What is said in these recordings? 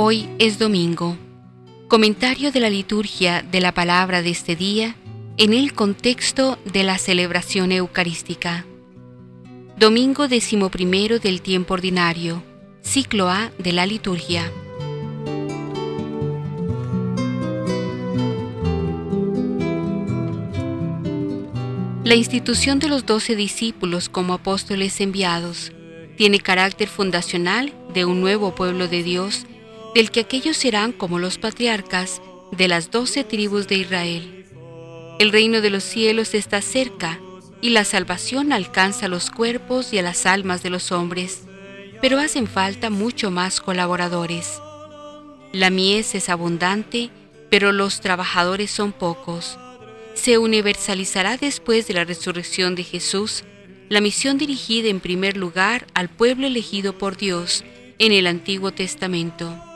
Hoy es domingo. Comentario de la liturgia de la palabra de este día en el contexto de la celebración eucarística. Domingo decimoprimero del tiempo ordinario, ciclo A de la liturgia. La institución de los doce discípulos como apóstoles enviados tiene carácter fundacional de un nuevo pueblo de Dios, del que aquellos serán como los patriarcas de las doce tribus de Israel. El reino de los cielos está cerca y la salvación alcanza los cuerpos y a las almas de los hombres, pero hacen falta mucho más colaboradores. La mies es abundante, pero los trabajadores son pocos se universalizará después de la resurrección de Jesús la misión dirigida en primer lugar al pueblo elegido por Dios en el Antiguo Testamento.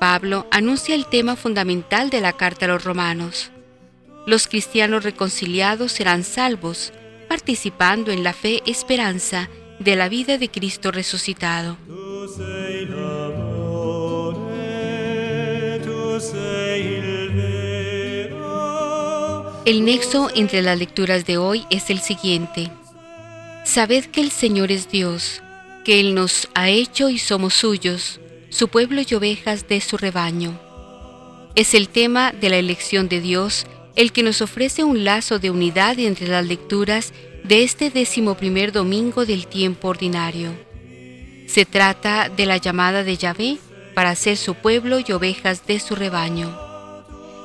Pablo anuncia el tema fundamental de la carta a los romanos. Los cristianos reconciliados serán salvos, participando en la fe esperanza de la vida de Cristo resucitado. El nexo entre las lecturas de hoy es el siguiente. Sabed que el Señor es Dios, que Él nos ha hecho y somos suyos, su pueblo y ovejas de su rebaño. Es el tema de la elección de Dios el que nos ofrece un lazo de unidad entre las lecturas de este decimoprimer domingo del tiempo ordinario. Se trata de la llamada de Yahvé para ser su pueblo y ovejas de su rebaño.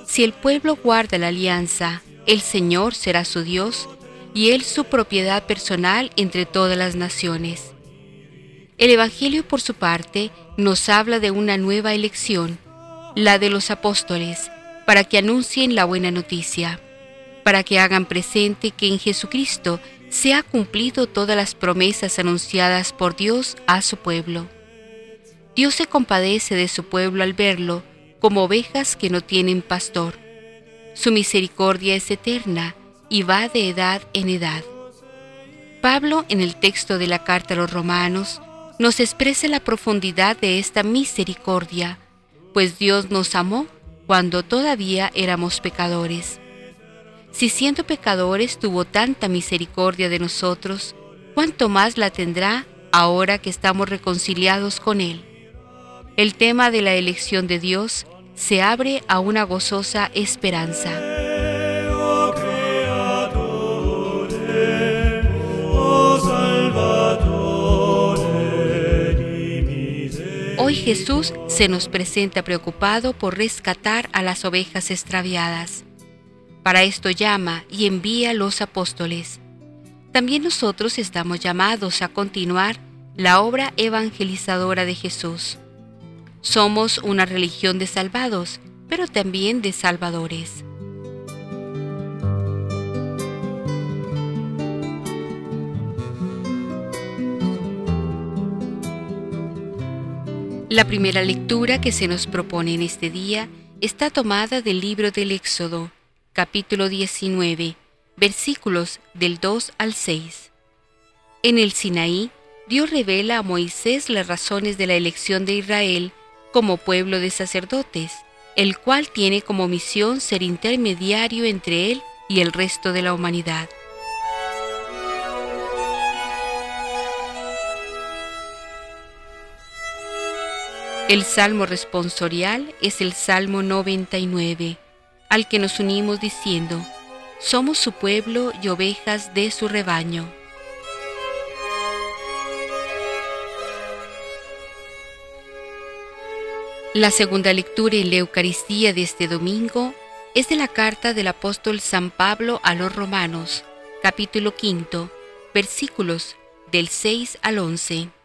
Si el pueblo guarda la alianza, el Señor será su Dios y Él su propiedad personal entre todas las naciones. El Evangelio, por su parte, nos habla de una nueva elección, la de los apóstoles, para que anuncien la buena noticia, para que hagan presente que en Jesucristo se ha cumplido todas las promesas anunciadas por Dios a su pueblo. Dios se compadece de su pueblo al verlo como ovejas que no tienen pastor. Su misericordia es eterna y va de edad en edad. Pablo, en el texto de la carta a los romanos, nos expresa la profundidad de esta misericordia, pues Dios nos amó cuando todavía éramos pecadores. Si siendo pecadores tuvo tanta misericordia de nosotros, ¿cuánto más la tendrá ahora que estamos reconciliados con Él? El tema de la elección de Dios se abre a una gozosa esperanza. Hoy Jesús se nos presenta preocupado por rescatar a las ovejas extraviadas. Para esto llama y envía los apóstoles. También nosotros estamos llamados a continuar la obra evangelizadora de Jesús. Somos una religión de salvados, pero también de salvadores. La primera lectura que se nos propone en este día está tomada del libro del Éxodo, capítulo 19, versículos del 2 al 6. En el Sinaí, Dios revela a Moisés las razones de la elección de Israel como pueblo de sacerdotes, el cual tiene como misión ser intermediario entre él y el resto de la humanidad. El salmo responsorial es el Salmo 99, al que nos unimos diciendo, somos su pueblo y ovejas de su rebaño. La segunda lectura en la Eucaristía de este domingo es de la carta del apóstol San Pablo a los Romanos, capítulo quinto, versículos del 6 al 11.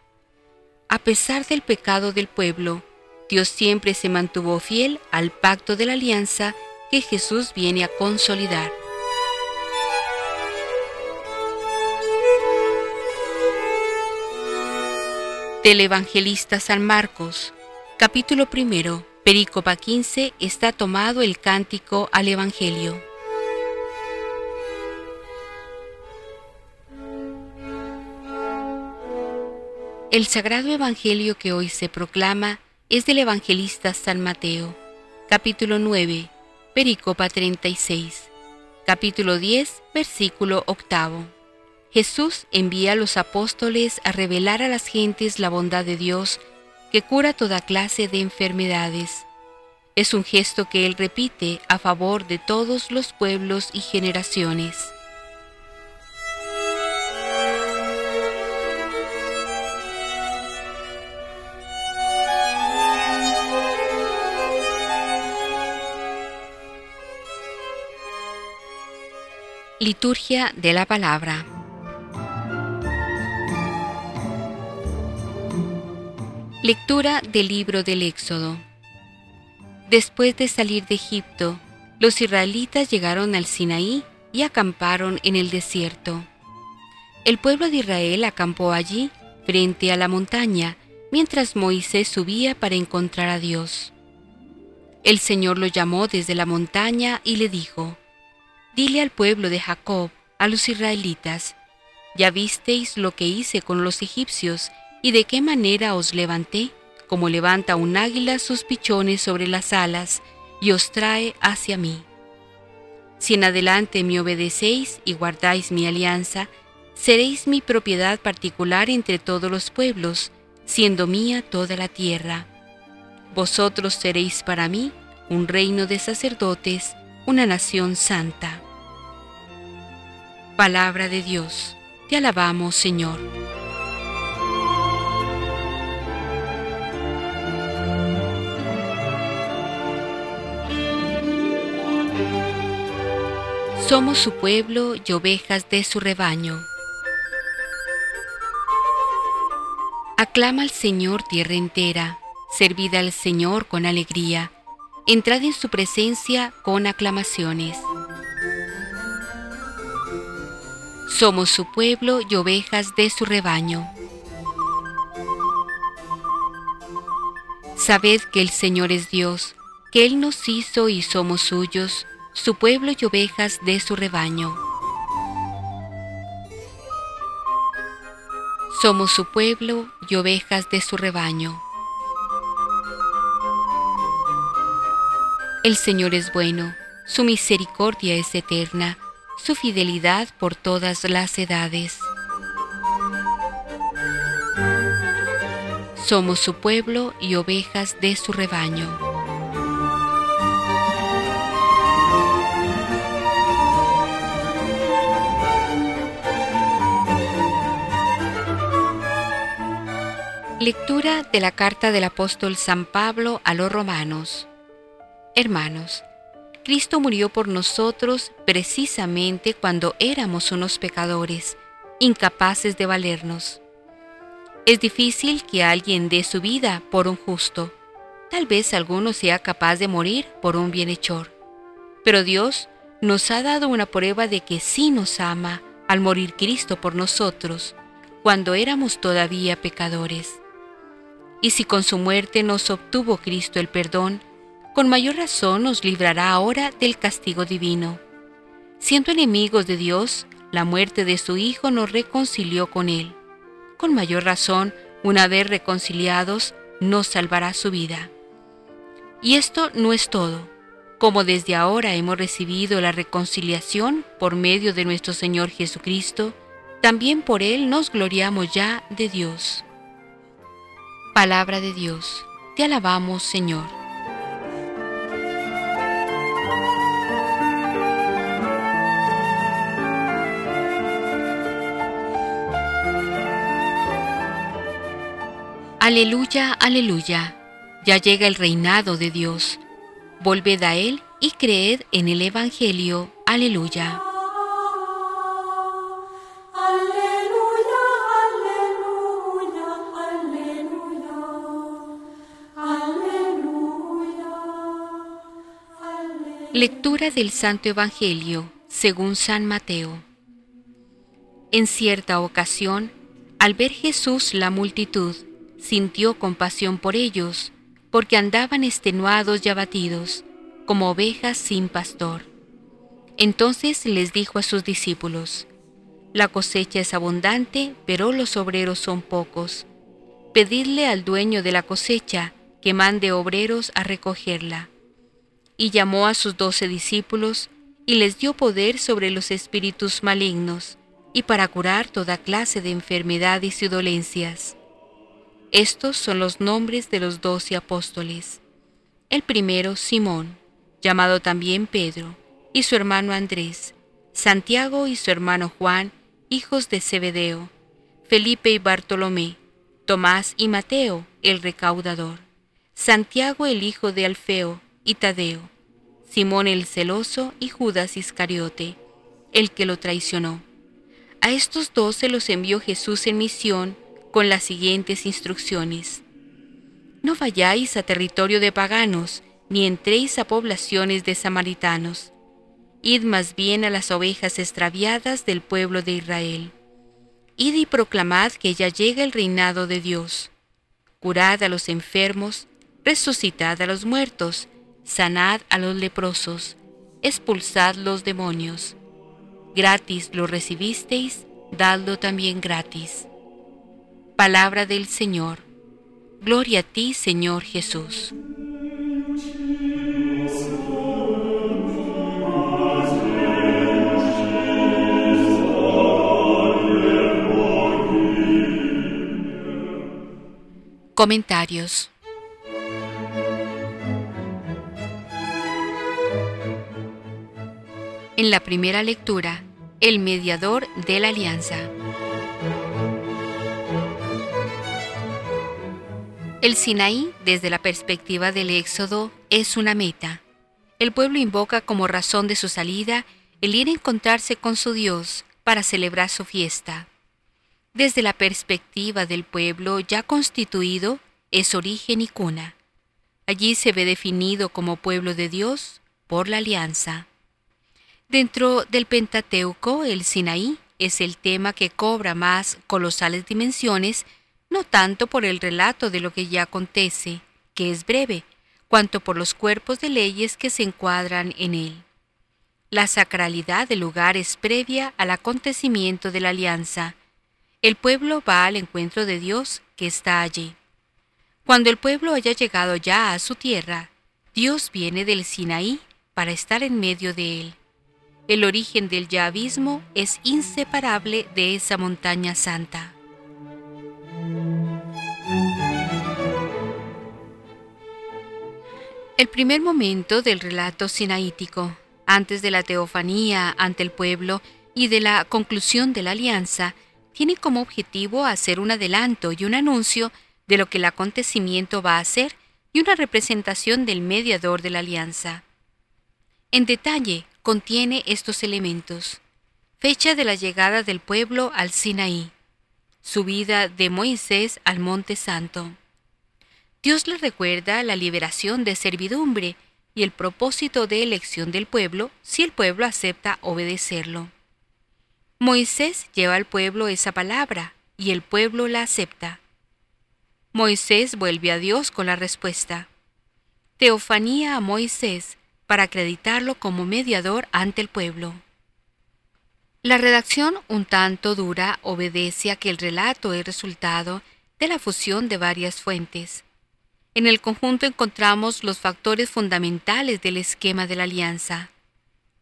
A pesar del pecado del pueblo, Dios siempre se mantuvo fiel al pacto de la alianza que Jesús viene a consolidar. Del evangelista San Marcos, Capítulo primero, Perícopa 15, está tomado el cántico al Evangelio. El sagrado Evangelio que hoy se proclama es del evangelista San Mateo, capítulo 9, pericopa 36, capítulo 10, versículo octavo. Jesús envía a los apóstoles a revelar a las gentes la bondad de Dios que cura toda clase de enfermedades. Es un gesto que Él repite a favor de todos los pueblos y generaciones. Liturgia de la Palabra Lectura del libro del Éxodo Después de salir de Egipto, los israelitas llegaron al Sinaí y acamparon en el desierto. El pueblo de Israel acampó allí, frente a la montaña, mientras Moisés subía para encontrar a Dios. El Señor lo llamó desde la montaña y le dijo, Dile al pueblo de Jacob, a los israelitas, ya visteis lo que hice con los egipcios y de qué manera os levanté, como levanta un águila sus pichones sobre las alas y os trae hacia mí. Si en adelante me obedecéis y guardáis mi alianza, seréis mi propiedad particular entre todos los pueblos, siendo mía toda la tierra. Vosotros seréis para mí un reino de sacerdotes, una nación santa. Palabra de Dios. Te alabamos, Señor. Somos su pueblo y ovejas de su rebaño. Aclama al Señor tierra entera, servid al Señor con alegría, entrad en su presencia con aclamaciones. Somos su pueblo y ovejas de su rebaño. Sabed que el Señor es Dios, que Él nos hizo y somos suyos, su pueblo y ovejas de su rebaño. Somos su pueblo y ovejas de su rebaño. El Señor es bueno, su misericordia es eterna su fidelidad por todas las edades. Somos su pueblo y ovejas de su rebaño. Lectura de la carta del apóstol San Pablo a los romanos. Hermanos, Cristo murió por nosotros precisamente cuando éramos unos pecadores, incapaces de valernos. Es difícil que alguien dé su vida por un justo. Tal vez alguno sea capaz de morir por un bienhechor. Pero Dios nos ha dado una prueba de que sí nos ama al morir Cristo por nosotros, cuando éramos todavía pecadores. Y si con su muerte nos obtuvo Cristo el perdón, con mayor razón nos librará ahora del castigo divino. Siendo enemigos de Dios, la muerte de su Hijo nos reconcilió con Él. Con mayor razón, una vez reconciliados, nos salvará su vida. Y esto no es todo. Como desde ahora hemos recibido la reconciliación por medio de nuestro Señor Jesucristo, también por Él nos gloriamos ya de Dios. Palabra de Dios. Te alabamos, Señor. Aleluya, aleluya. Ya llega el reinado de Dios. Volved a Él y creed en el Evangelio. Aleluya. Lectura del Santo Evangelio según San Mateo. En cierta ocasión, al ver Jesús la multitud, sintió compasión por ellos, porque andaban extenuados y abatidos, como ovejas sin pastor. Entonces les dijo a sus discípulos, La cosecha es abundante, pero los obreros son pocos. Pedidle al dueño de la cosecha que mande obreros a recogerla. Y llamó a sus doce discípulos y les dio poder sobre los espíritus malignos y para curar toda clase de enfermedades y dolencias. Estos son los nombres de los doce apóstoles. El primero, Simón, llamado también Pedro, y su hermano Andrés, Santiago y su hermano Juan, hijos de Zebedeo, Felipe y Bartolomé, Tomás y Mateo, el recaudador, Santiago el hijo de Alfeo y Tadeo, Simón el celoso y Judas Iscariote, el que lo traicionó. A estos dos se los envió Jesús en misión con las siguientes instrucciones. No vayáis a territorio de paganos, ni entréis a poblaciones de samaritanos. Id más bien a las ovejas extraviadas del pueblo de Israel. Id y proclamad que ya llega el reinado de Dios. Curad a los enfermos, resucitad a los muertos, sanad a los leprosos, expulsad los demonios. Gratis lo recibisteis, dadlo también gratis. Palabra del Señor. Gloria a ti, Señor Jesús. Comentarios. En la primera lectura, el mediador de la alianza. El Sinaí, desde la perspectiva del Éxodo, es una meta. El pueblo invoca como razón de su salida el ir a encontrarse con su Dios para celebrar su fiesta. Desde la perspectiva del pueblo ya constituido, es origen y cuna. Allí se ve definido como pueblo de Dios por la alianza. Dentro del Pentateuco, el Sinaí es el tema que cobra más colosales dimensiones, no tanto por el relato de lo que ya acontece, que es breve, cuanto por los cuerpos de leyes que se encuadran en él. La sacralidad del lugar es previa al acontecimiento de la alianza. El pueblo va al encuentro de Dios que está allí. Cuando el pueblo haya llegado ya a su tierra, Dios viene del Sinaí para estar en medio de él. El origen del yavismo es inseparable de esa montaña santa. El primer momento del relato sinaítico, antes de la teofanía ante el pueblo y de la conclusión de la alianza, tiene como objetivo hacer un adelanto y un anuncio de lo que el acontecimiento va a ser y una representación del mediador de la alianza. En detalle, contiene estos elementos. Fecha de la llegada del pueblo al Sinaí. Subida de Moisés al Monte Santo. Dios le recuerda la liberación de servidumbre y el propósito de elección del pueblo si el pueblo acepta obedecerlo. Moisés lleva al pueblo esa palabra y el pueblo la acepta. Moisés vuelve a Dios con la respuesta. Teofanía a Moisés para acreditarlo como mediador ante el pueblo. La redacción un tanto dura obedece a que el relato es resultado de la fusión de varias fuentes. En el conjunto encontramos los factores fundamentales del esquema de la alianza.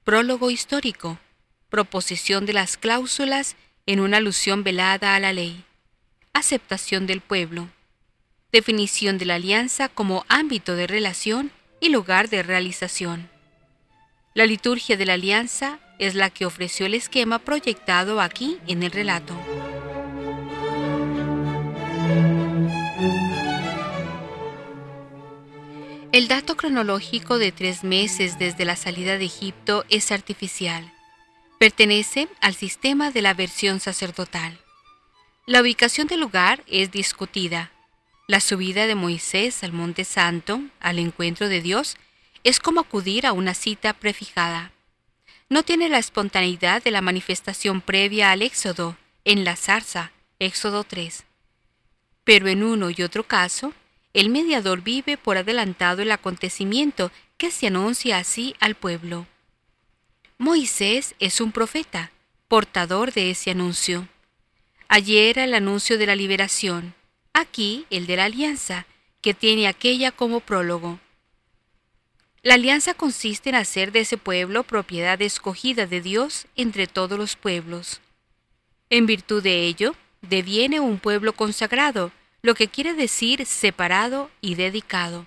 Prólogo histórico, proposición de las cláusulas en una alusión velada a la ley, aceptación del pueblo, definición de la alianza como ámbito de relación y lugar de realización. La liturgia de la alianza es la que ofreció el esquema proyectado aquí en el relato. El dato cronológico de tres meses desde la salida de Egipto es artificial. Pertenece al sistema de la versión sacerdotal. La ubicación del lugar es discutida, la subida de Moisés al Monte Santo, al encuentro de Dios, es como acudir a una cita prefijada. No tiene la espontaneidad de la manifestación previa al Éxodo, en la zarza, Éxodo 3. Pero en uno y otro caso, el mediador vive por adelantado el acontecimiento que se anuncia así al pueblo. Moisés es un profeta, portador de ese anuncio. Ayer era el anuncio de la liberación, Aquí el de la alianza, que tiene aquella como prólogo. La alianza consiste en hacer de ese pueblo propiedad escogida de Dios entre todos los pueblos. En virtud de ello, deviene un pueblo consagrado, lo que quiere decir separado y dedicado.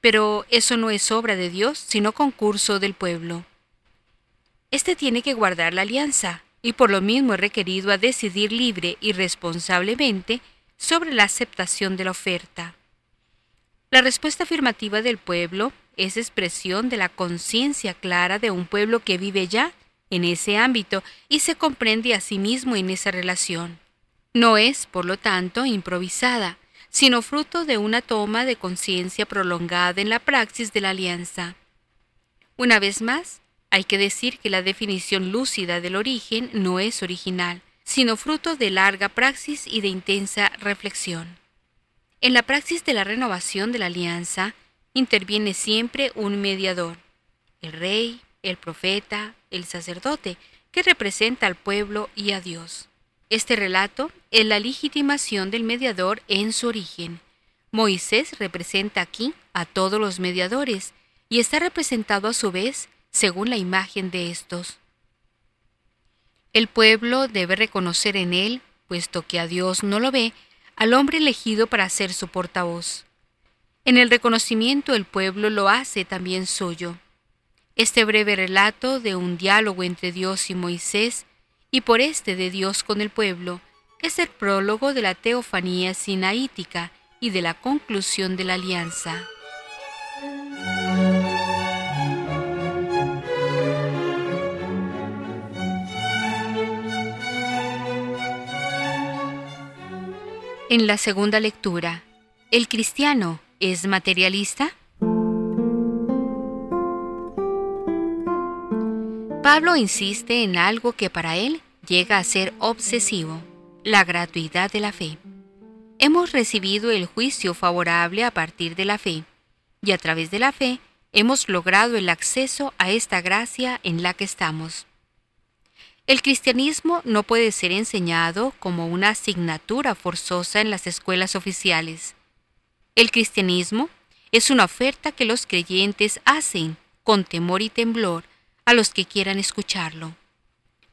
Pero eso no es obra de Dios, sino concurso del pueblo. Este tiene que guardar la alianza, y por lo mismo es requerido a decidir libre y responsablemente sobre la aceptación de la oferta. La respuesta afirmativa del pueblo es expresión de la conciencia clara de un pueblo que vive ya en ese ámbito y se comprende a sí mismo en esa relación. No es, por lo tanto, improvisada, sino fruto de una toma de conciencia prolongada en la praxis de la alianza. Una vez más, hay que decir que la definición lúcida del origen no es original, sino fruto de larga praxis y de intensa reflexión. En la praxis de la renovación de la alianza interviene siempre un mediador, el rey, el profeta, el sacerdote, que representa al pueblo y a Dios. Este relato es la legitimación del mediador en su origen. Moisés representa aquí a todos los mediadores y está representado a su vez según la imagen de estos. El pueblo debe reconocer en él, puesto que a Dios no lo ve, al hombre elegido para ser su portavoz. En el reconocimiento el pueblo lo hace también suyo. Este breve relato de un diálogo entre Dios y Moisés, y por este de Dios con el pueblo, es el prólogo de la teofanía sinaítica y de la conclusión de la alianza. En la segunda lectura, ¿el cristiano es materialista? Pablo insiste en algo que para él llega a ser obsesivo, la gratuidad de la fe. Hemos recibido el juicio favorable a partir de la fe, y a través de la fe hemos logrado el acceso a esta gracia en la que estamos. El cristianismo no puede ser enseñado como una asignatura forzosa en las escuelas oficiales. El cristianismo es una oferta que los creyentes hacen con temor y temblor a los que quieran escucharlo.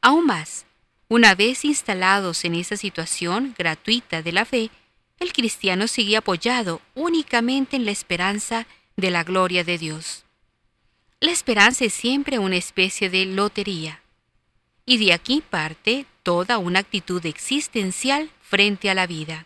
Aún más, una vez instalados en esa situación gratuita de la fe, el cristiano sigue apoyado únicamente en la esperanza de la gloria de Dios. La esperanza es siempre una especie de lotería y de aquí parte toda una actitud existencial frente a la vida.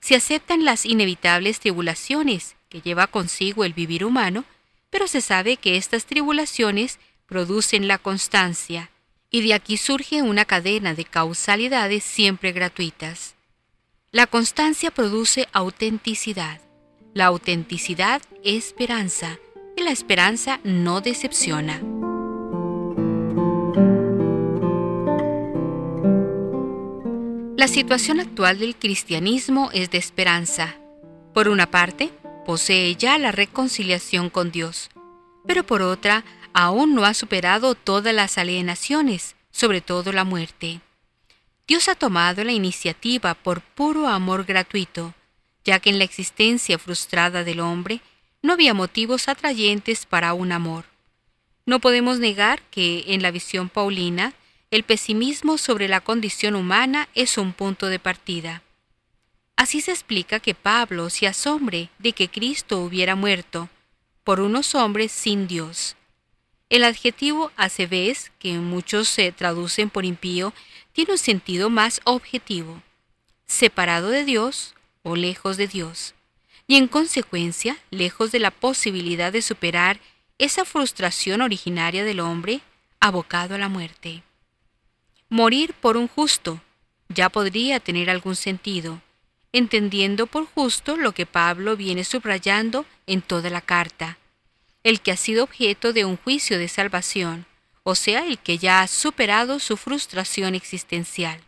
Se aceptan las inevitables tribulaciones que lleva consigo el vivir humano, pero se sabe que estas tribulaciones producen la constancia, y de aquí surge una cadena de causalidades siempre gratuitas. La constancia produce autenticidad, la autenticidad esperanza, y la esperanza no decepciona. La situación actual del cristianismo es de esperanza. Por una parte, posee ya la reconciliación con Dios, pero por otra, aún no ha superado todas las alienaciones, sobre todo la muerte. Dios ha tomado la iniciativa por puro amor gratuito, ya que en la existencia frustrada del hombre no había motivos atrayentes para un amor. No podemos negar que en la visión paulina el pesimismo sobre la condición humana es un punto de partida. Así se explica que Pablo se asombre de que Cristo hubiera muerto por unos hombres sin Dios. El adjetivo vez, que muchos se traducen por impío, tiene un sentido más objetivo, separado de Dios o lejos de Dios, y en consecuencia lejos de la posibilidad de superar esa frustración originaria del hombre abocado a la muerte. Morir por un justo ya podría tener algún sentido, entendiendo por justo lo que Pablo viene subrayando en toda la carta, el que ha sido objeto de un juicio de salvación, o sea, el que ya ha superado su frustración existencial.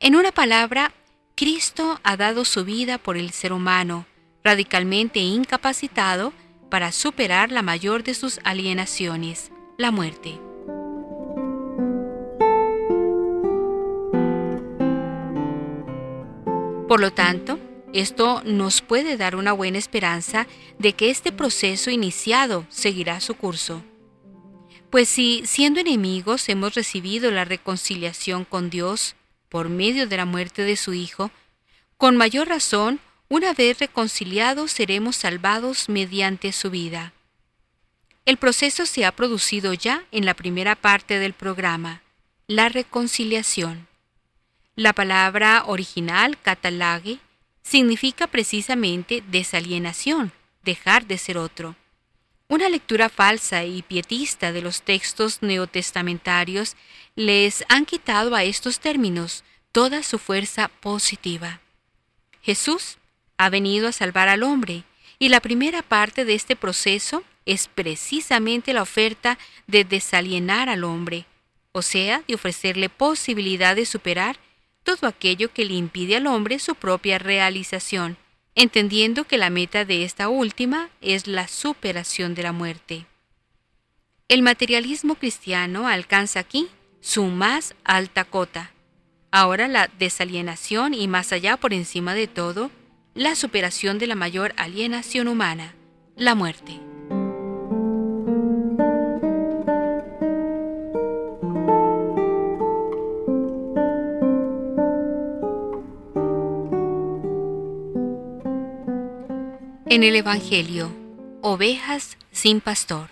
En una palabra, Cristo ha dado su vida por el ser humano, radicalmente incapacitado para superar la mayor de sus alienaciones, la muerte. Por lo tanto, Esto nos puede dar una buena esperanza de que este proceso iniciado seguirá su curso. Pues si, siendo enemigos, hemos recibido la reconciliación con Dios por medio de la muerte de su Hijo, con mayor razón, una vez reconciliados, seremos salvados mediante su vida. El proceso se ha producido ya en la primera parte del programa, la reconciliación. La palabra original, catalage, significa precisamente desalienación, dejar de ser otro. Una lectura falsa y pietista de los textos neotestamentarios les han quitado a estos términos toda su fuerza positiva. Jesús ha venido a salvar al hombre y la primera parte de este proceso es precisamente la oferta de desalienar al hombre, o sea, de ofrecerle posibilidad de superar todo aquello que le impide al hombre su propia realización, entendiendo que la meta de esta última es la superación de la muerte. El materialismo cristiano alcanza aquí su más alta cota. Ahora la desalienación y más allá por encima de todo, la superación de la mayor alienación humana, la muerte. En el Evangelio, ovejas sin pastor.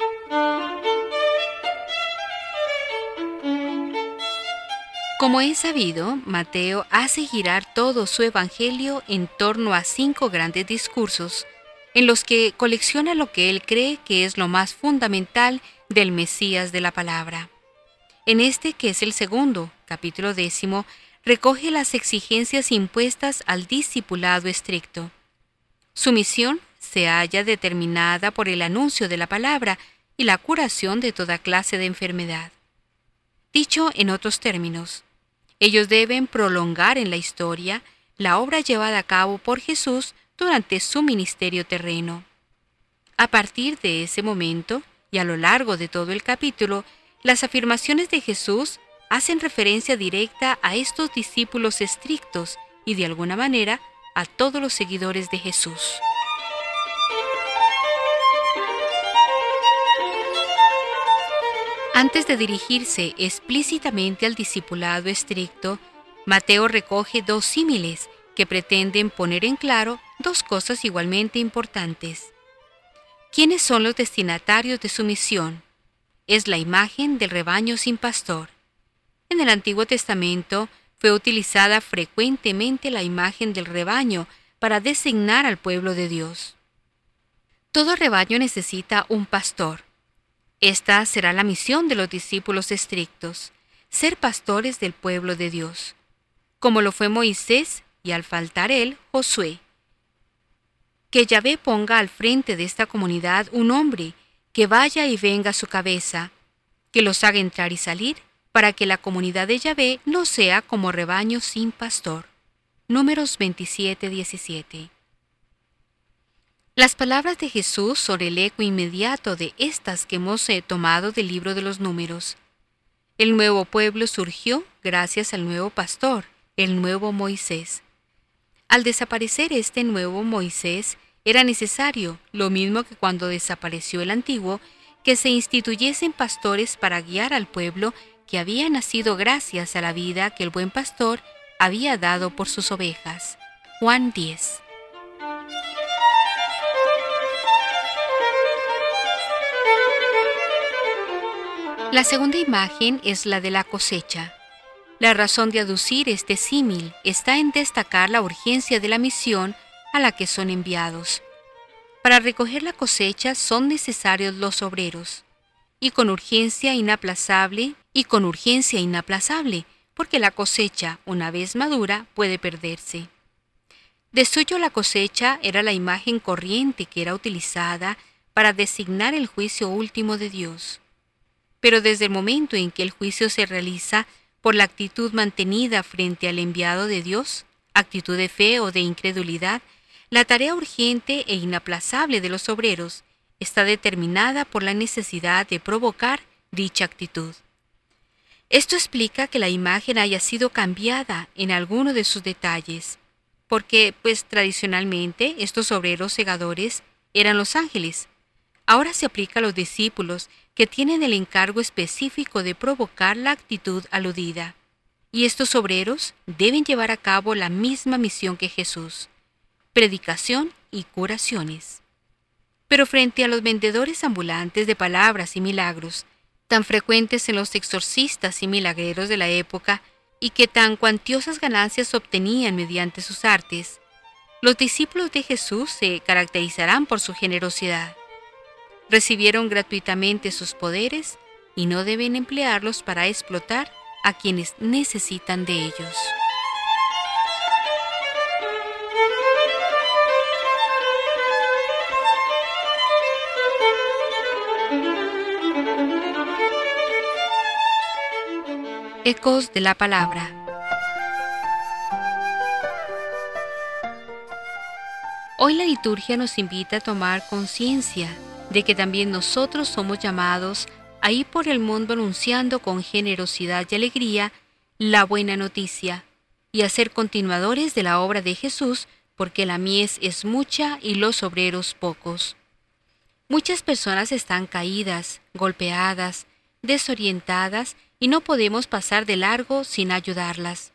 Como es sabido, Mateo hace girar todo su Evangelio en torno a cinco grandes discursos, en los que colecciona lo que él cree que es lo más fundamental del Mesías de la palabra. En este, que es el segundo, capítulo décimo, recoge las exigencias impuestas al discipulado estricto. Su misión se halla determinada por el anuncio de la palabra y la curación de toda clase de enfermedad. Dicho en otros términos, ellos deben prolongar en la historia la obra llevada a cabo por Jesús durante su ministerio terreno. A partir de ese momento, y a lo largo de todo el capítulo, las afirmaciones de Jesús hacen referencia directa a estos discípulos estrictos y de alguna manera a todos los seguidores de Jesús. Antes de dirigirse explícitamente al discipulado estricto, Mateo recoge dos símiles que pretenden poner en claro dos cosas igualmente importantes. ¿Quiénes son los destinatarios de su misión? Es la imagen del rebaño sin pastor. En el Antiguo Testamento fue utilizada frecuentemente la imagen del rebaño para designar al pueblo de Dios. Todo rebaño necesita un pastor. Esta será la misión de los discípulos estrictos, ser pastores del pueblo de Dios, como lo fue Moisés y al faltar él, Josué. Que Yahvé ponga al frente de esta comunidad un hombre que vaya y venga a su cabeza, que los haga entrar y salir, para que la comunidad de Yahvé no sea como rebaño sin pastor. Números 27-17. Las palabras de Jesús sobre el eco inmediato de estas que hemos eh, tomado del libro de los números. El nuevo pueblo surgió gracias al nuevo pastor, el nuevo Moisés. Al desaparecer este nuevo Moisés, era necesario, lo mismo que cuando desapareció el antiguo, que se instituyesen pastores para guiar al pueblo que había nacido gracias a la vida que el buen pastor había dado por sus ovejas. Juan 10. La segunda imagen es la de la cosecha. La razón de aducir este símil está en destacar la urgencia de la misión a la que son enviados. Para recoger la cosecha son necesarios los obreros, y con urgencia inaplazable, y con urgencia inaplazable, porque la cosecha, una vez madura, puede perderse. De suyo la cosecha era la imagen corriente que era utilizada para designar el juicio último de Dios pero desde el momento en que el juicio se realiza por la actitud mantenida frente al enviado de Dios, actitud de fe o de incredulidad, la tarea urgente e inaplazable de los obreros está determinada por la necesidad de provocar dicha actitud. Esto explica que la imagen haya sido cambiada en alguno de sus detalles. porque pues tradicionalmente estos obreros segadores eran los ángeles. Ahora se aplica a los discípulos que tienen el encargo específico de provocar la actitud aludida. Y estos obreros deben llevar a cabo la misma misión que Jesús, predicación y curaciones. Pero frente a los vendedores ambulantes de palabras y milagros, tan frecuentes en los exorcistas y milagreros de la época, y que tan cuantiosas ganancias obtenían mediante sus artes, los discípulos de Jesús se caracterizarán por su generosidad. Recibieron gratuitamente sus poderes y no deben emplearlos para explotar a quienes necesitan de ellos. Ecos de la Palabra. Hoy la liturgia nos invita a tomar conciencia de que también nosotros somos llamados a ir por el mundo anunciando con generosidad y alegría la buena noticia y a ser continuadores de la obra de Jesús porque la mies es mucha y los obreros pocos. Muchas personas están caídas, golpeadas, desorientadas y no podemos pasar de largo sin ayudarlas.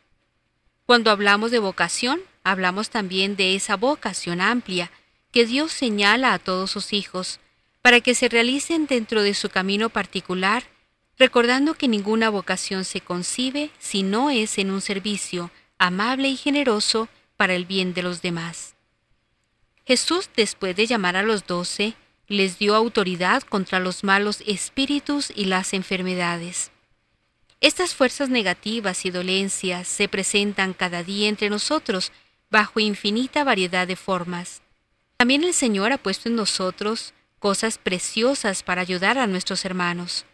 Cuando hablamos de vocación, hablamos también de esa vocación amplia que Dios señala a todos sus hijos, para que se realicen dentro de su camino particular, recordando que ninguna vocación se concibe si no es en un servicio amable y generoso para el bien de los demás. Jesús, después de llamar a los doce, les dio autoridad contra los malos espíritus y las enfermedades. Estas fuerzas negativas y dolencias se presentan cada día entre nosotros bajo infinita variedad de formas. También el Señor ha puesto en nosotros cosas preciosas para ayudar a nuestros hermanos.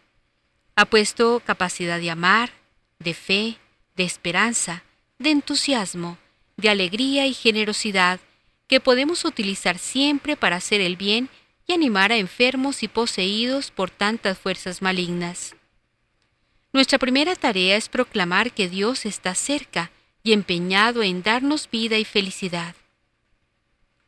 Ha puesto capacidad de amar, de fe, de esperanza, de entusiasmo, de alegría y generosidad que podemos utilizar siempre para hacer el bien y animar a enfermos y poseídos por tantas fuerzas malignas. Nuestra primera tarea es proclamar que Dios está cerca y empeñado en darnos vida y felicidad.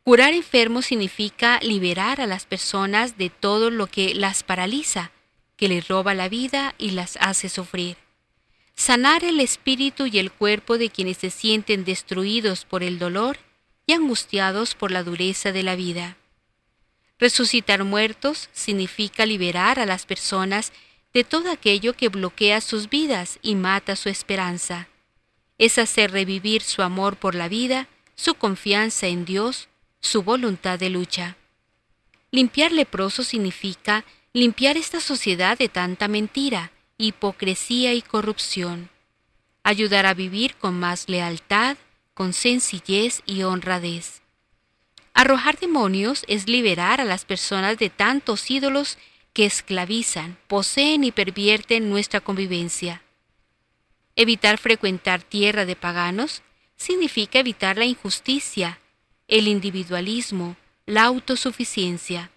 Curar enfermos significa liberar a las personas de todo lo que las paraliza, que les roba la vida y las hace sufrir. Sanar el espíritu y el cuerpo de quienes se sienten destruidos por el dolor y angustiados por la dureza de la vida. Resucitar muertos significa liberar a las personas de todo aquello que bloquea sus vidas y mata su esperanza. Es hacer revivir su amor por la vida, su confianza en Dios, su voluntad de lucha. Limpiar leproso significa limpiar esta sociedad de tanta mentira, hipocresía y corrupción. Ayudar a vivir con más lealtad, con sencillez y honradez. Arrojar demonios es liberar a las personas de tantos ídolos que esclavizan, poseen y pervierten nuestra convivencia. Evitar frecuentar tierra de paganos significa evitar la injusticia, el individualismo, la autosuficiencia.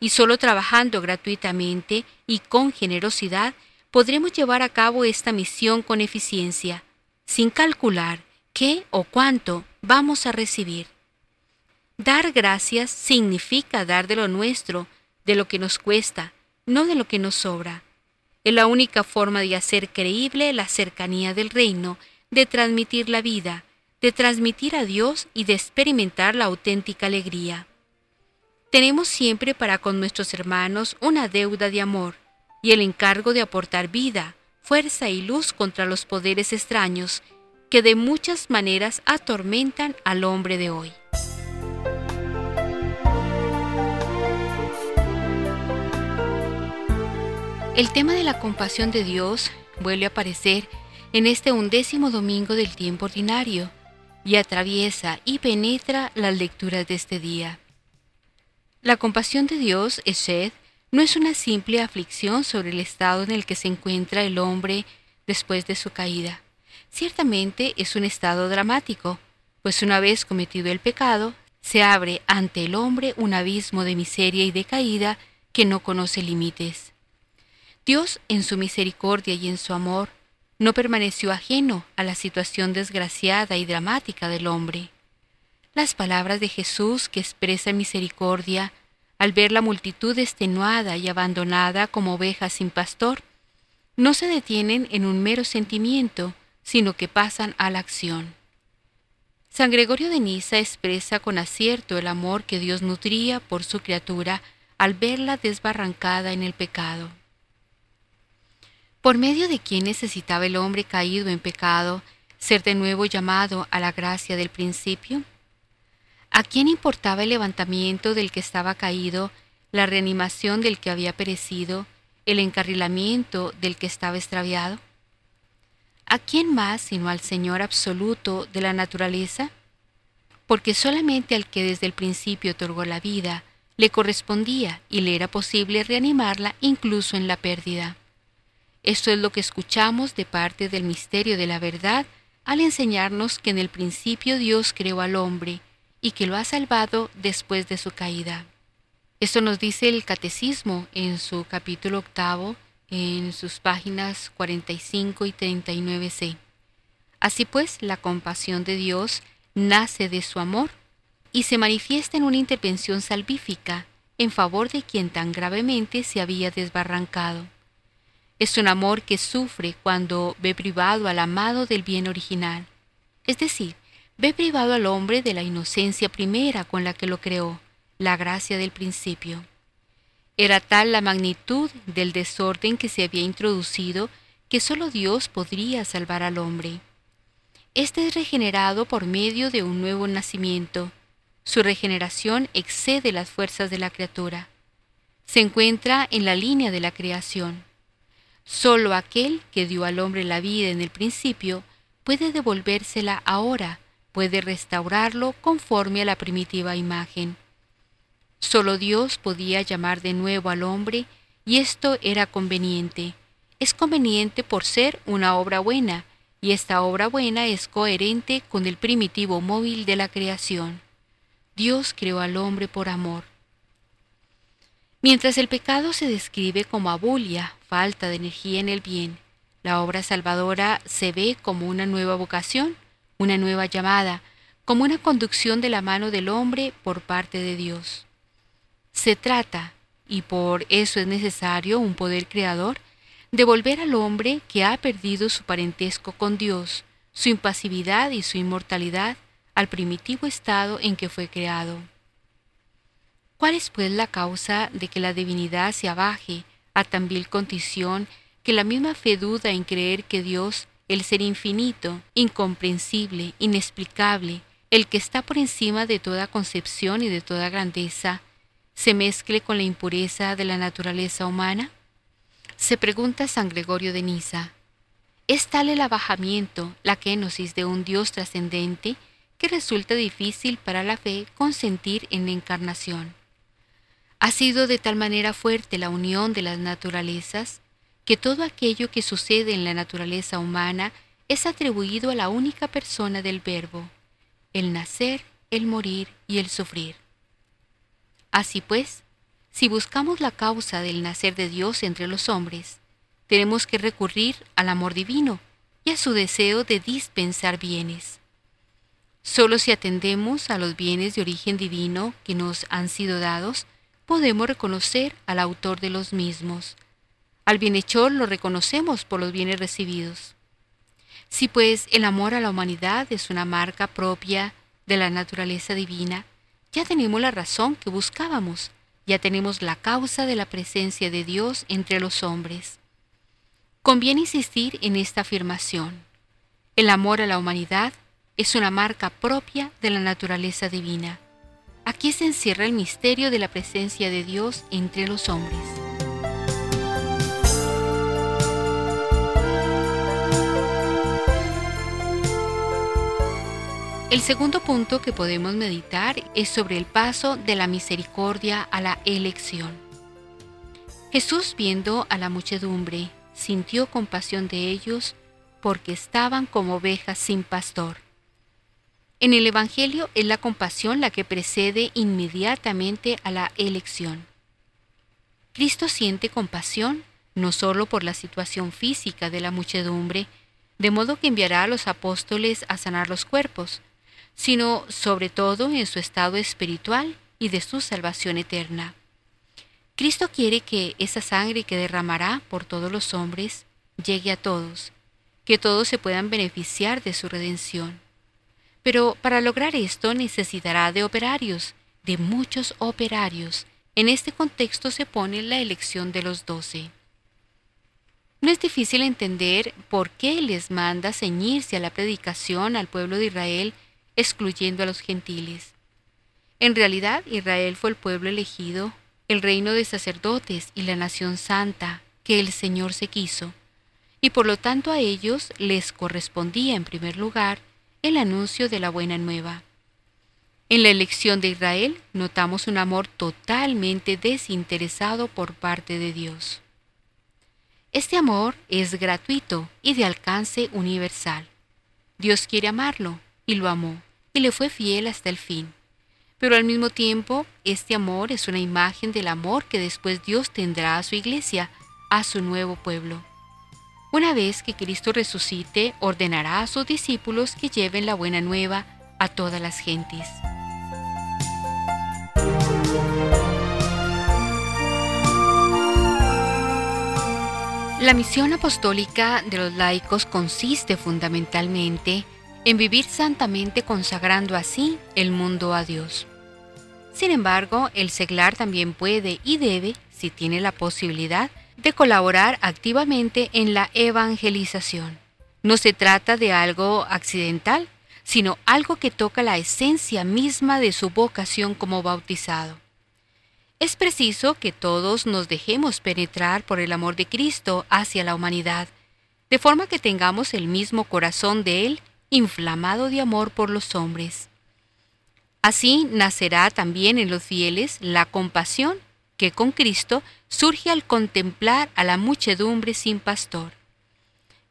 Y solo trabajando gratuitamente y con generosidad podremos llevar a cabo esta misión con eficiencia, sin calcular qué o cuánto vamos a recibir. Dar gracias significa dar de lo nuestro, de lo que nos cuesta, no de lo que nos sobra. Es la única forma de hacer creíble la cercanía del reino, de transmitir la vida, de transmitir a Dios y de experimentar la auténtica alegría. Tenemos siempre para con nuestros hermanos una deuda de amor y el encargo de aportar vida, fuerza y luz contra los poderes extraños que de muchas maneras atormentan al hombre de hoy. El tema de la compasión de Dios vuelve a aparecer en este undécimo domingo del tiempo ordinario y atraviesa y penetra las lecturas de este día. La compasión de Dios, Eshed, no es una simple aflicción sobre el estado en el que se encuentra el hombre después de su caída. Ciertamente es un estado dramático, pues una vez cometido el pecado, se abre ante el hombre un abismo de miseria y de caída que no conoce límites. Dios, en su misericordia y en su amor, no permaneció ajeno a la situación desgraciada y dramática del hombre. las palabras de Jesús que expresa misericordia al ver la multitud extenuada y abandonada como ovejas sin pastor, no se detienen en un mero sentimiento, sino que pasan a la acción. San Gregorio de Niza expresa con acierto el amor que Dios nutría por su criatura al verla desbarrancada en el pecado. Por medio de quien necesitaba el hombre caído en pecado ser de nuevo llamado a la gracia del principio? ¿A quién importaba el levantamiento del que estaba caído, la reanimación del que había perecido, el encarrilamiento del que estaba extraviado? ¿A quién más sino al Señor absoluto de la naturaleza? Porque solamente al que desde el principio otorgó la vida, le correspondía y le era posible reanimarla incluso en la pérdida. Esto es lo que escuchamos de parte del misterio de la verdad al enseñarnos que en el principio Dios creó al hombre y que lo ha salvado después de su caída. Esto nos dice el Catecismo en su capítulo octavo, en sus páginas 45 y 39c. Así pues, la compasión de Dios nace de su amor y se manifiesta en una intervención salvífica en favor de quien tan gravemente se había desbarrancado. Es un amor que sufre cuando ve privado al amado del bien original, es decir, ve privado al hombre de la inocencia primera con la que lo creó, la gracia del principio. Era tal la magnitud del desorden que se había introducido que sólo Dios podría salvar al hombre. Este es regenerado por medio de un nuevo nacimiento. Su regeneración excede las fuerzas de la criatura. Se encuentra en la línea de la creación. Solo aquel que dio al hombre la vida en el principio puede devolvérsela ahora, puede restaurarlo conforme a la primitiva imagen. Solo Dios podía llamar de nuevo al hombre y esto era conveniente. Es conveniente por ser una obra buena, y esta obra buena es coherente con el primitivo móvil de la creación. Dios creó al hombre por amor. Mientras el pecado se describe como abulia, falta de energía en el bien, la obra salvadora se ve como una nueva vocación, una nueva llamada, como una conducción de la mano del hombre por parte de Dios. Se trata, y por eso es necesario un poder creador, de volver al hombre que ha perdido su parentesco con Dios, su impasividad y su inmortalidad al primitivo estado en que fue creado. ¿Cuál es pues la causa de que la divinidad se abaje a tan vil condición que la misma fe duda en creer que Dios, el ser infinito, incomprensible, inexplicable, el que está por encima de toda concepción y de toda grandeza, se mezcle con la impureza de la naturaleza humana? Se pregunta San Gregorio de Niza. ¿Es tal el abajamiento, la kenosis de un Dios trascendente, que resulta difícil para la fe consentir en la encarnación? Ha sido de tal manera fuerte la unión de las naturalezas que todo aquello que sucede en la naturaleza humana es atribuido a la única persona del Verbo, el nacer, el morir y el sufrir. Así pues, si buscamos la causa del nacer de Dios entre los hombres, tenemos que recurrir al amor divino y a su deseo de dispensar bienes. Solo si atendemos a los bienes de origen divino que nos han sido dados, podemos reconocer al autor de los mismos. Al bienhechor lo reconocemos por los bienes recibidos. Si pues el amor a la humanidad es una marca propia de la naturaleza divina, ya tenemos la razón que buscábamos, ya tenemos la causa de la presencia de Dios entre los hombres. Conviene insistir en esta afirmación. El amor a la humanidad es una marca propia de la naturaleza divina. Aquí se encierra el misterio de la presencia de Dios entre los hombres. El segundo punto que podemos meditar es sobre el paso de la misericordia a la elección. Jesús viendo a la muchedumbre, sintió compasión de ellos porque estaban como ovejas sin pastor. En el Evangelio es la compasión la que precede inmediatamente a la elección. Cristo siente compasión no solo por la situación física de la muchedumbre, de modo que enviará a los apóstoles a sanar los cuerpos, sino sobre todo en su estado espiritual y de su salvación eterna. Cristo quiere que esa sangre que derramará por todos los hombres llegue a todos, que todos se puedan beneficiar de su redención. Pero para lograr esto necesitará de operarios, de muchos operarios. En este contexto se pone la elección de los doce. No es difícil entender por qué les manda ceñirse a la predicación al pueblo de Israel, excluyendo a los gentiles. En realidad, Israel fue el pueblo elegido, el reino de sacerdotes y la nación santa que el Señor se quiso, y por lo tanto a ellos les correspondía en primer lugar el anuncio de la buena nueva. En la elección de Israel notamos un amor totalmente desinteresado por parte de Dios. Este amor es gratuito y de alcance universal. Dios quiere amarlo y lo amó y le fue fiel hasta el fin. Pero al mismo tiempo, este amor es una imagen del amor que después Dios tendrá a su iglesia, a su nuevo pueblo. Una vez que Cristo resucite, ordenará a sus discípulos que lleven la buena nueva a todas las gentes. La misión apostólica de los laicos consiste fundamentalmente en vivir santamente consagrando así el mundo a Dios. Sin embargo, el seglar también puede y debe, si tiene la posibilidad, de colaborar activamente en la evangelización. No se trata de algo accidental, sino algo que toca la esencia misma de su vocación como bautizado. Es preciso que todos nos dejemos penetrar por el amor de Cristo hacia la humanidad, de forma que tengamos el mismo corazón de Él inflamado de amor por los hombres. Así nacerá también en los fieles la compasión que con Cristo surge al contemplar a la muchedumbre sin pastor.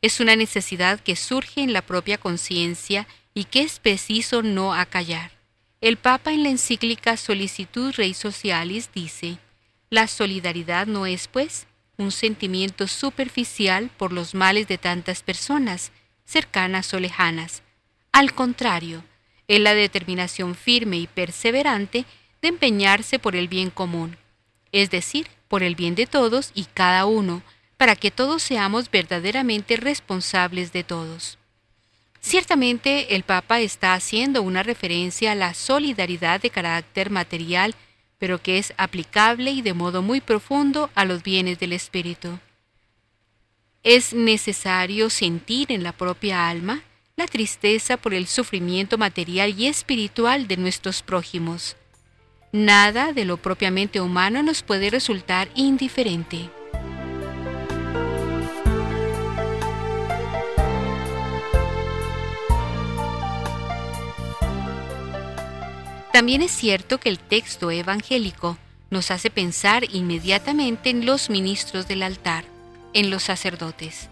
Es una necesidad que surge en la propia conciencia y que es preciso no acallar. El Papa en la encíclica Solicitud Rei Socialis dice, la solidaridad no es, pues, un sentimiento superficial por los males de tantas personas, cercanas o lejanas. Al contrario, es la determinación firme y perseverante de empeñarse por el bien común, es decir, por el bien de todos y cada uno, para que todos seamos verdaderamente responsables de todos. Ciertamente el Papa está haciendo una referencia a la solidaridad de carácter material, pero que es aplicable y de modo muy profundo a los bienes del espíritu. Es necesario sentir en la propia alma la tristeza por el sufrimiento material y espiritual de nuestros prójimos. Nada de lo propiamente humano nos puede resultar indiferente. También es cierto que el texto evangélico nos hace pensar inmediatamente en los ministros del altar, en los sacerdotes.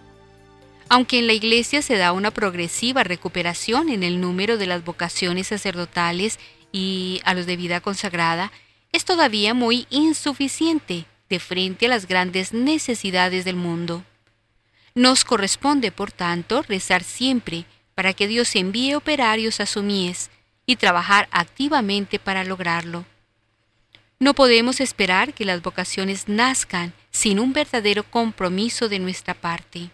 Aunque en la Iglesia se da una progresiva recuperación en el número de las vocaciones sacerdotales y a los de vida consagrada, es todavía muy insuficiente de frente a las grandes necesidades del mundo. Nos corresponde, por tanto, rezar siempre para que Dios envíe operarios a su mies, y trabajar activamente para lograrlo. No podemos esperar que las vocaciones nazcan sin un verdadero compromiso de nuestra parte.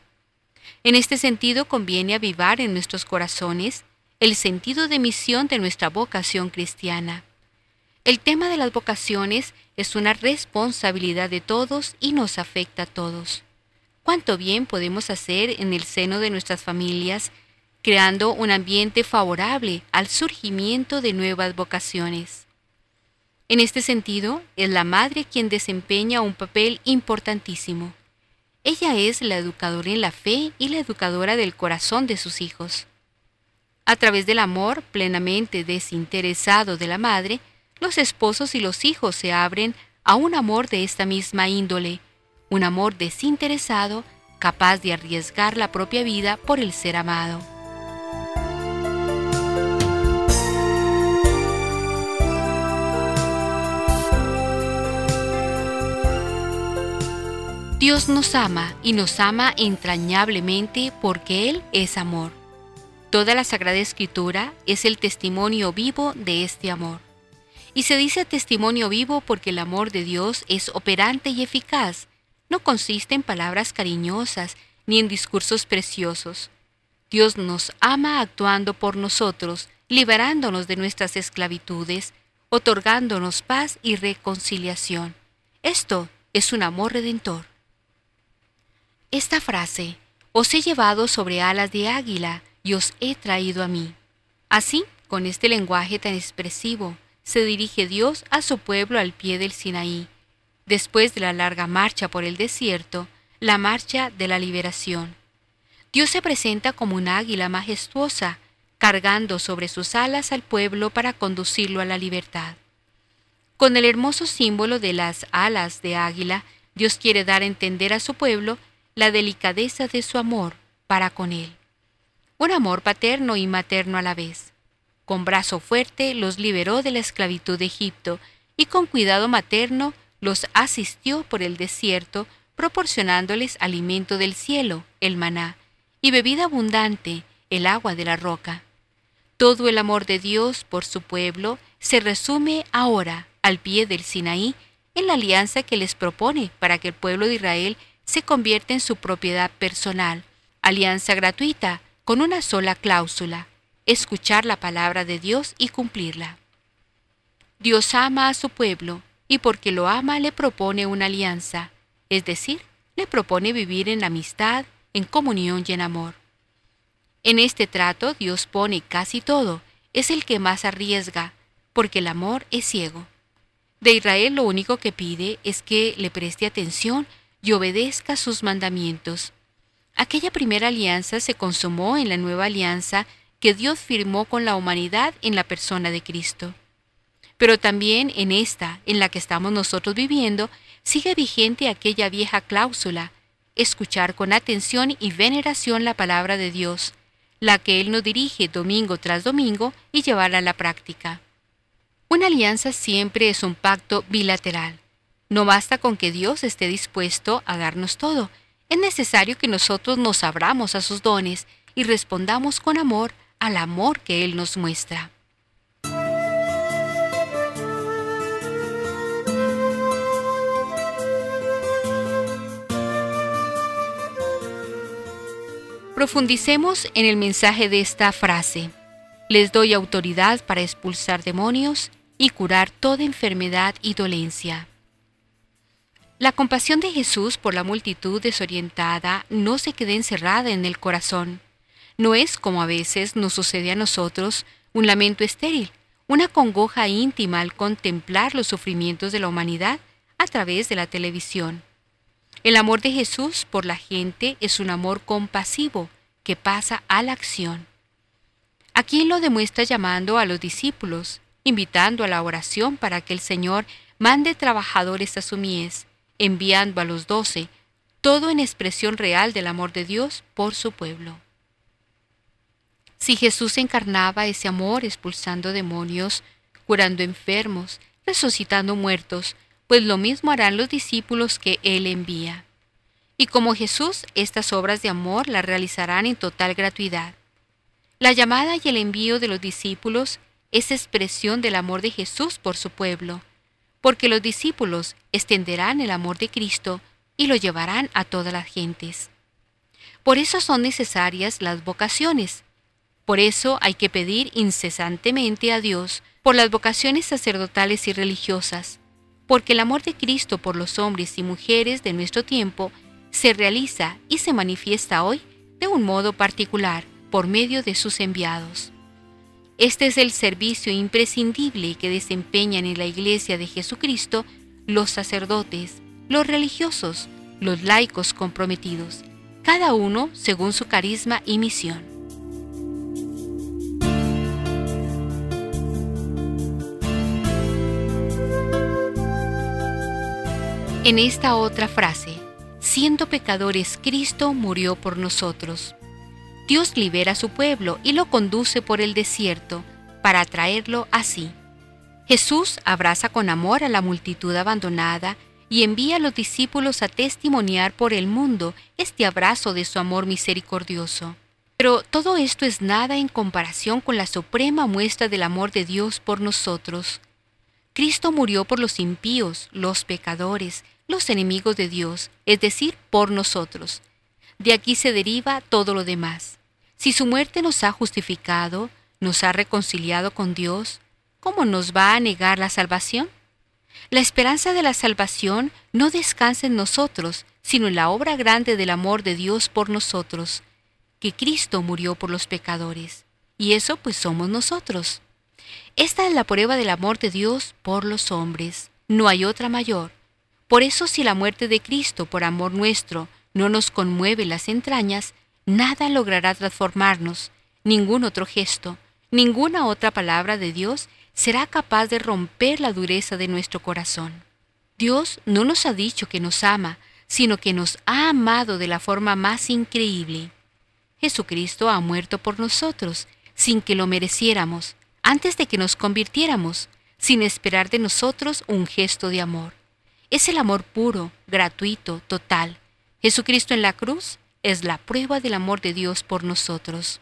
En este sentido conviene avivar en nuestros corazones el sentido de misión de nuestra vocación cristiana. El tema de las vocaciones es una responsabilidad de todos y nos afecta a todos. ¿Cuánto bien podemos hacer en el seno de nuestras familias creando un ambiente favorable al surgimiento de nuevas vocaciones. En este sentido, es la madre quien desempeña un papel importantísimo. Ella es la educadora en la fe y la educadora del corazón de sus hijos. A través del amor plenamente desinteresado de la madre, los esposos y los hijos se abren a un amor de esta misma índole, un amor desinteresado capaz de arriesgar la propia vida por el ser amado. Dios nos ama y nos ama entrañablemente porque Él es amor. Toda la Sagrada Escritura es el testimonio vivo de este amor. Y se dice testimonio vivo porque el amor de Dios es operante y eficaz. No consiste en palabras cariñosas ni en discursos preciosos. Dios nos ama actuando por nosotros, liberándonos de nuestras esclavitudes, otorgándonos paz y reconciliación. Esto es un amor redentor. Esta frase, os he llevado sobre alas de águila y os he traído a mí. Así, con este lenguaje tan expresivo, se dirige Dios a su pueblo al pie del Sinaí, después de la larga marcha por el desierto, la marcha de la liberación. Dios se presenta como un águila majestuosa, cargando sobre sus alas al pueblo para conducirlo a la libertad. Con el hermoso símbolo de las alas de águila, Dios quiere dar a entender a su pueblo la delicadeza de su amor para con él. Un amor paterno y materno a la vez. Con brazo fuerte los liberó de la esclavitud de Egipto y con cuidado materno los asistió por el desierto, proporcionándoles alimento del cielo, el maná, y bebida abundante, el agua de la roca. Todo el amor de Dios por su pueblo se resume ahora, al pie del Sinaí, en la alianza que les propone para que el pueblo de Israel se convierta en su propiedad personal, alianza gratuita, con una sola cláusula, escuchar la palabra de Dios y cumplirla. Dios ama a su pueblo y porque lo ama le propone una alianza, es decir, le propone vivir en amistad, en comunión y en amor. En este trato Dios pone casi todo, es el que más arriesga, porque el amor es ciego. De Israel lo único que pide es que le preste atención y obedezca sus mandamientos. Aquella primera alianza se consumó en la nueva alianza que Dios firmó con la humanidad en la persona de Cristo. Pero también en esta, en la que estamos nosotros viviendo, sigue vigente aquella vieja cláusula, escuchar con atención y veneración la palabra de Dios, la que Él nos dirige domingo tras domingo y llevarla a la práctica. Una alianza siempre es un pacto bilateral. No basta con que Dios esté dispuesto a darnos todo, es necesario que nosotros nos abramos a sus dones y respondamos con amor al amor que Él nos muestra. Profundicemos en el mensaje de esta frase. Les doy autoridad para expulsar demonios y curar toda enfermedad y dolencia. La compasión de Jesús por la multitud desorientada no se queda encerrada en el corazón no es, como a veces nos sucede a nosotros, un lamento estéril, una congoja íntima al contemplar los sufrimientos de la humanidad a través de la televisión. El amor de Jesús por la gente es un amor compasivo que pasa a la acción. Aquí lo demuestra llamando a los discípulos, invitando a la oración para que el Señor mande trabajadores a su mies, enviando a los doce, todo en expresión real del amor de Dios por su pueblo. Si Jesús encarnaba ese amor expulsando demonios, curando enfermos, resucitando muertos, pues lo mismo harán los discípulos que Él envía. Y como Jesús, estas obras de amor las realizarán en total gratuidad. La llamada y el envío de los discípulos es expresión del amor de Jesús por su pueblo, porque los discípulos extenderán el amor de Cristo y lo llevarán a todas las gentes. Por eso son necesarias las vocaciones, por eso hay que pedir incesantemente a Dios por las vocaciones sacerdotales y religiosas, porque el amor de Cristo por los hombres y mujeres de nuestro tiempo se realiza y se manifiesta hoy de un modo particular por medio de sus enviados. Este es el servicio imprescindible que desempeñan en la Iglesia de Jesucristo los sacerdotes, los religiosos, los laicos comprometidos, cada uno según su carisma y misión. En esta otra frase, siendo pecadores, Cristo murió por nosotros. Dios libera a su pueblo y lo conduce por el desierto para atraerlo así. Jesús abraza con amor a la multitud abandonada y envía a los discípulos a testimoniar por el mundo este abrazo de su amor misericordioso. Pero todo esto es nada en comparación con la suprema muestra del amor de Dios por nosotros. Cristo murió por los impíos, los pecadores, los enemigos de Dios, es decir, por nosotros. De aquí se deriva todo lo demás. Si su muerte nos ha justificado, nos ha reconciliado con Dios, ¿cómo nos va a negar la salvación? La esperanza de la salvación no descansa en nosotros, sino en la obra grande del amor de Dios por nosotros, que Cristo murió por los pecadores. Y eso pues somos nosotros. Esta es la prueba del amor de Dios por los hombres. No hay otra mayor. Por eso si la muerte de Cristo por amor nuestro no nos conmueve las entrañas, nada logrará transformarnos, ningún otro gesto, ninguna otra palabra de Dios será capaz de romper la dureza de nuestro corazón. Dios no nos ha dicho que nos ama, sino que nos ha amado de la forma más increíble. Jesucristo ha muerto por nosotros, sin que lo mereciéramos, antes de que nos convirtiéramos, sin esperar de nosotros un gesto de amor. Es el amor puro, gratuito, total. Jesucristo en la cruz es la prueba del amor de Dios por nosotros.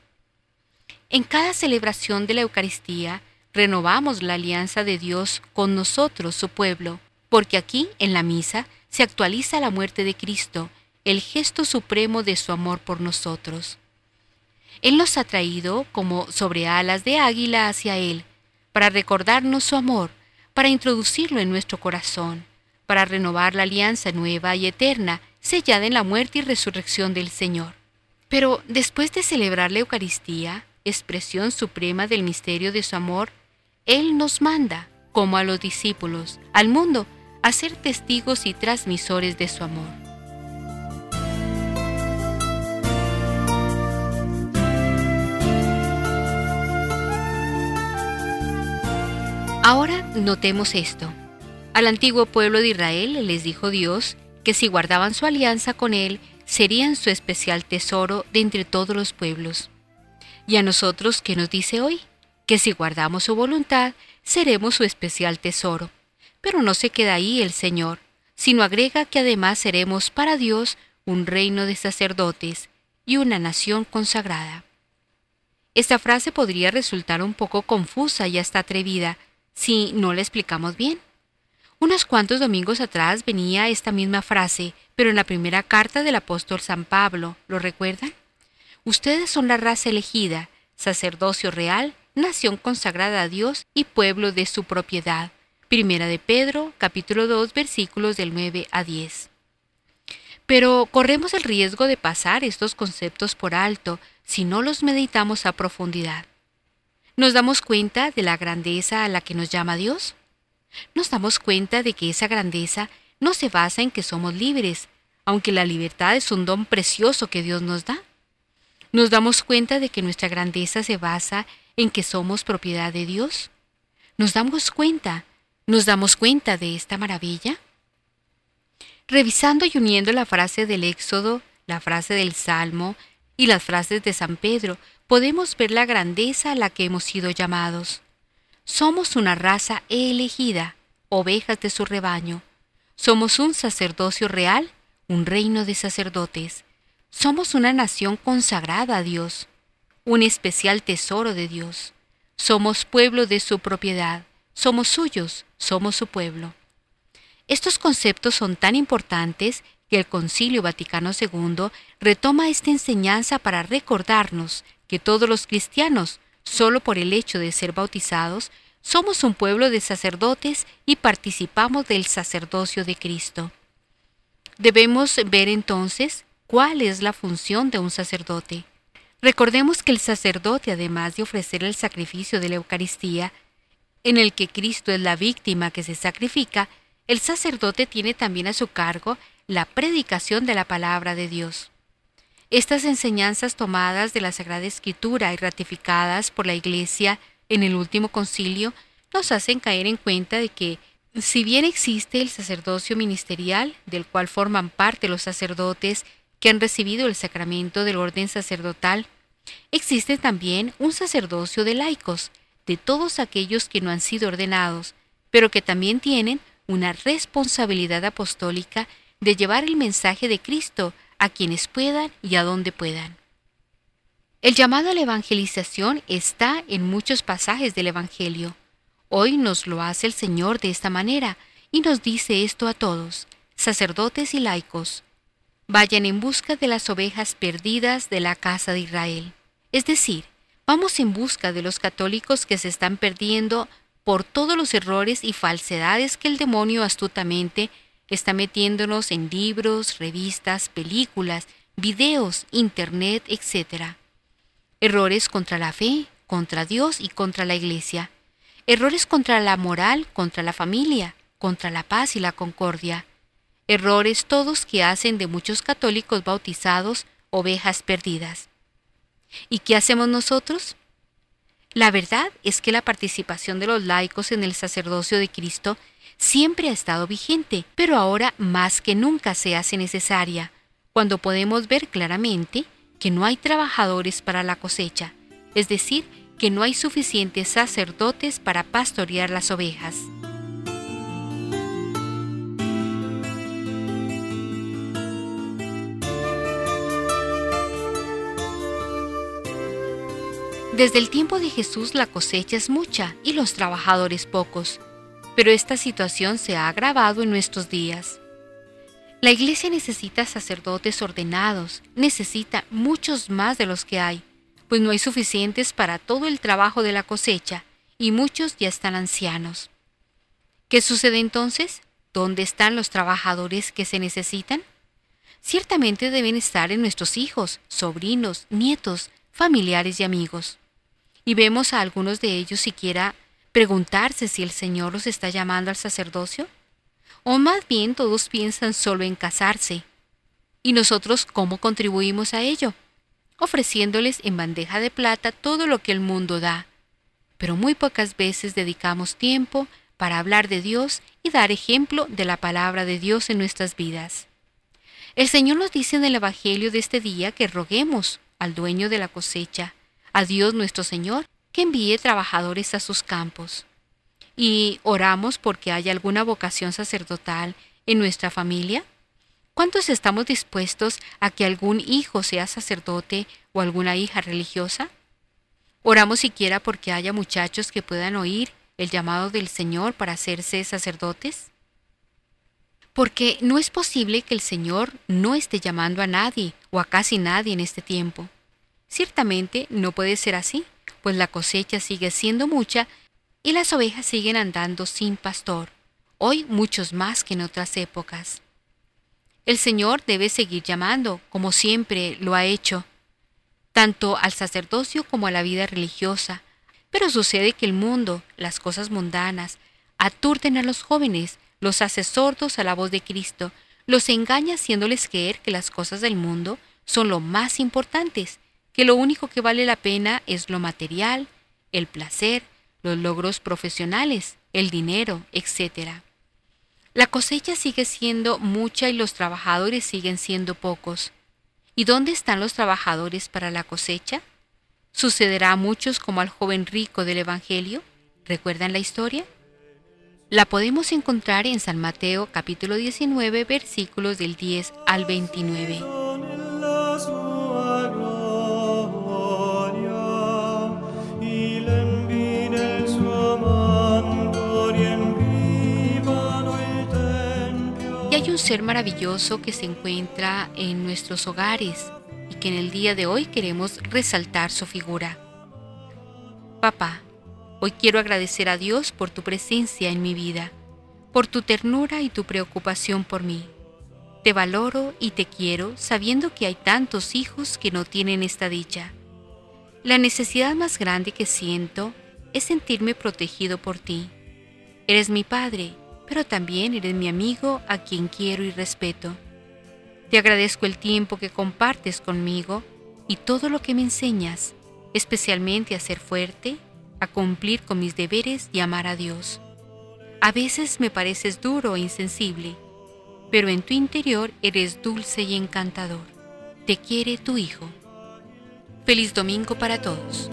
En cada celebración de la Eucaristía, renovamos la alianza de Dios con nosotros, su pueblo, porque aquí, en la misa, se actualiza la muerte de Cristo, el gesto supremo de su amor por nosotros. Él nos ha traído como sobre alas de águila hacia Él, para recordarnos su amor, para introducirlo en nuestro corazón, para renovar la alianza nueva y eterna, sellada en la muerte y resurrección del Señor. Pero después de celebrar la Eucaristía, expresión suprema del misterio de su amor, él nos manda, como a los discípulos, al mundo, a ser testigos y transmisores de su amor. Ahora notemos esto. Al antiguo pueblo de Israel les dijo Dios que si guardaban su alianza con Él, serían su especial tesoro de entre todos los pueblos. ¿Y a nosotros qué nos dice hoy? que si guardamos su voluntad, seremos su especial tesoro. Pero no se queda ahí el Señor, sino agrega que además seremos para Dios un reino de sacerdotes y una nación consagrada. Esta frase podría resultar un poco confusa y hasta atrevida si no la explicamos bien. Unos cuantos domingos atrás venía esta misma frase, pero en la primera carta del apóstol San Pablo, ¿lo recuerdan? Ustedes son la raza elegida, sacerdocio real, nación consagrada a Dios y pueblo de su propiedad. Primera de Pedro, capítulo 2, versículos del 9 a 10. Pero corremos el riesgo de pasar estos conceptos por alto si no los meditamos a profundidad. ¿Nos damos cuenta de la grandeza a la que nos llama Dios? ¿Nos damos cuenta de que esa grandeza no se basa en que somos libres, aunque la libertad es un don precioso que Dios nos da? ¿Nos damos cuenta de que nuestra grandeza se basa en que somos propiedad de Dios? ¿Nos damos cuenta? ¿Nos damos cuenta de esta maravilla? Revisando y uniendo la frase del Éxodo, la frase del Salmo y las frases de San Pedro, podemos ver la grandeza a la que hemos sido llamados. Somos una raza elegida, ovejas de su rebaño. Somos un sacerdocio real, un reino de sacerdotes. Somos una nación consagrada a Dios un especial tesoro de Dios. Somos pueblo de su propiedad, somos suyos, somos su pueblo. Estos conceptos son tan importantes que el Concilio Vaticano II retoma esta enseñanza para recordarnos que todos los cristianos, solo por el hecho de ser bautizados, somos un pueblo de sacerdotes y participamos del sacerdocio de Cristo. Debemos ver entonces cuál es la función de un sacerdote. Recordemos que el sacerdote, además de ofrecer el sacrificio de la Eucaristía, en el que Cristo es la víctima que se sacrifica, el sacerdote tiene también a su cargo la predicación de la palabra de Dios. Estas enseñanzas tomadas de la Sagrada Escritura y ratificadas por la Iglesia en el último concilio nos hacen caer en cuenta de que, si bien existe el sacerdocio ministerial, del cual forman parte los sacerdotes que han recibido el sacramento del orden sacerdotal, existe también un sacerdocio de laicos, de todos aquellos que no han sido ordenados, pero que también tienen una responsabilidad apostólica de llevar el mensaje de Cristo a quienes puedan y a donde puedan. El llamado a la evangelización está en muchos pasajes del Evangelio. Hoy nos lo hace el Señor de esta manera y nos dice esto a todos, sacerdotes y laicos. Vayan en busca de las ovejas perdidas de la casa de Israel. Es decir, vamos en busca de los católicos que se están perdiendo por todos los errores y falsedades que el demonio astutamente está metiéndonos en libros, revistas, películas, videos, internet, etc. Errores contra la fe, contra Dios y contra la Iglesia. Errores contra la moral, contra la familia, contra la paz y la concordia. Errores todos que hacen de muchos católicos bautizados ovejas perdidas. ¿Y qué hacemos nosotros? La verdad es que la participación de los laicos en el sacerdocio de Cristo siempre ha estado vigente, pero ahora más que nunca se hace necesaria, cuando podemos ver claramente que no hay trabajadores para la cosecha, es decir, que no hay suficientes sacerdotes para pastorear las ovejas. Desde el tiempo de Jesús la cosecha es mucha y los trabajadores pocos, pero esta situación se ha agravado en nuestros días. La iglesia necesita sacerdotes ordenados, necesita muchos más de los que hay, pues no hay suficientes para todo el trabajo de la cosecha y muchos ya están ancianos. ¿Qué sucede entonces? ¿Dónde están los trabajadores que se necesitan? Ciertamente deben estar en nuestros hijos, sobrinos, nietos, familiares y amigos y vemos a algunos de ellos siquiera preguntarse si el Señor los está llamando al sacerdocio? ¿O más bien todos piensan solo en casarse? ¿Y nosotros cómo contribuimos a ello? Ofreciéndoles en bandeja de plata todo lo que el mundo da. Pero muy pocas veces dedicamos tiempo para hablar de Dios y dar ejemplo de la palabra de Dios en nuestras vidas. El Señor nos dice en el Evangelio de este día que roguemos al dueño de la cosecha a Dios nuestro Señor que envíe trabajadores a sus campos. Y oramos porque haya alguna vocación sacerdotal en nuestra familia. ¿Cuántos estamos dispuestos a que algún hijo sea sacerdote o alguna hija religiosa? Oramos siquiera porque haya muchachos que puedan oír el llamado del Señor para hacerse sacerdotes. Porque no es posible que el Señor no esté llamando a nadie o a casi nadie en este tiempo. Ciertamente no puede ser así, pues la cosecha sigue siendo mucha y las ovejas siguen andando sin pastor, hoy muchos más que en otras épocas. El Señor debe seguir llamando, como siempre lo ha hecho, tanto al sacerdocio como a la vida religiosa, pero sucede que el mundo, las cosas mundanas, aturden a los jóvenes, los hace sordos a la voz de Cristo, los engaña haciéndoles creer que las cosas del mundo son lo más importantes que lo único que vale la pena es lo material, el placer, los logros profesionales, el dinero, etc. La cosecha sigue siendo mucha y los trabajadores siguen siendo pocos. ¿Y dónde están los trabajadores para la cosecha? ¿Sucederá a muchos como al joven rico del Evangelio? ¿Recuerdan la historia? La podemos encontrar en San Mateo capítulo 19 versículos del 10 al 29. Ser maravilloso que se encuentra en nuestros hogares y que en el día de hoy queremos resaltar su figura. Papá, hoy quiero agradecer a Dios por tu presencia en mi vida, por tu ternura y tu preocupación por mí. Te valoro y te quiero sabiendo que hay tantos hijos que no tienen esta dicha. La necesidad más grande que siento es sentirme protegido por ti. Eres mi Padre pero también eres mi amigo a quien quiero y respeto. Te agradezco el tiempo que compartes conmigo y todo lo que me enseñas, especialmente a ser fuerte, a cumplir con mis deberes y amar a Dios. A veces me pareces duro e insensible, pero en tu interior eres dulce y encantador. Te quiere tu Hijo. Feliz domingo para todos.